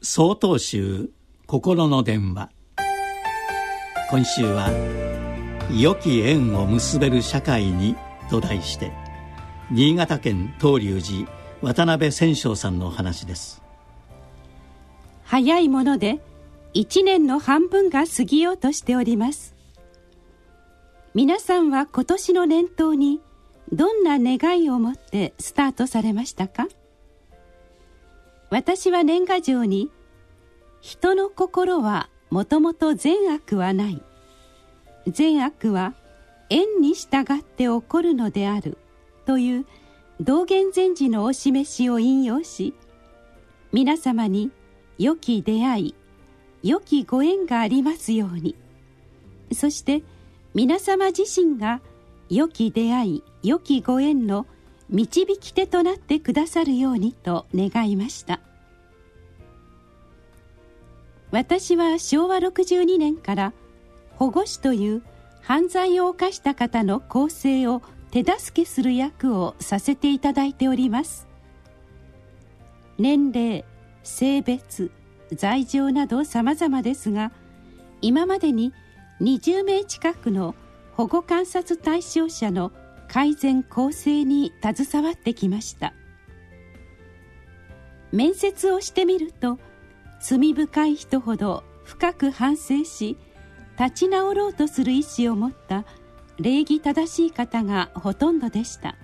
総統集心の電話。今週は「良き縁を結べる社会に」と題して新潟県東龍寺渡辺千章さんのお話です。早いもので一年の半分が過ぎようとしております。皆さんは今年の年頭にどんな願いを持ってスタートされましたか？私は年賀状に「人の心はもともと善悪はない」「善悪は縁に従って起こるのである」という道元禅師のお示しを引用し皆様に良き出会い良きご縁がありますように。そして皆様自身が良き出会い良きご縁の導き手となってくださるようにと願いました。私は昭和62年から保護司という犯罪を犯した方の更生を手助けする役をさせていただいております。年齢性別罪状など様々ですが今までに20名近くの保護観察対象者の改善構成に携わってきました。面接をしてみると罪深い人ほど深く反省し立ち直ろうとする意思を持った礼儀正しい方がほとんどでした。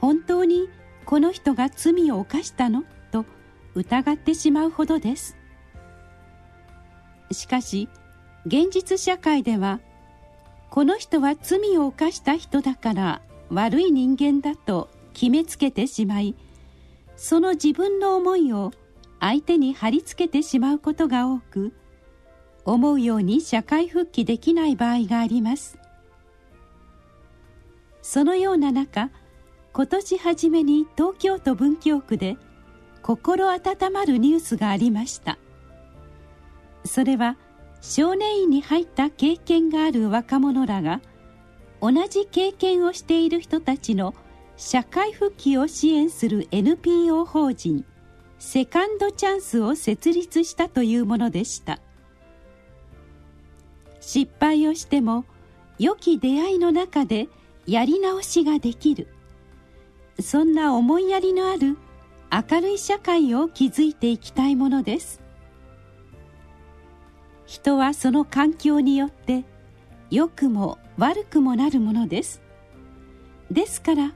本当にこの人が罪を犯したの？と疑ってしまうほどです。しかし現実社会ではこの人は罪を犯した人だから悪い人間だと決めつけてしまいその自分の思いを相手に貼り付けてしまうことが多く思うように社会復帰できない場合があります。そのような中今年初めに東京都文京区で心温まるニュースがありました。それは少年院に入った経験がある若者らが同じ経験をしている人たちの社会復帰を支援する NPO 法人セカンドチャンスを設立したというものでした。失敗をしても良き出会いの中でやり直しができる。そんな思いやりのある明るい社会を築いていきたいものです。人はその環境によって良くも悪くもなるものです。ですから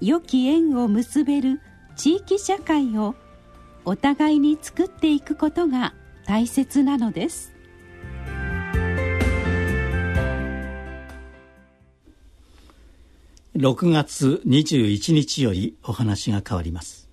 良き縁を結べる地域社会をお互いに作っていくことが大切なのです。6月21日よりお話が変わります。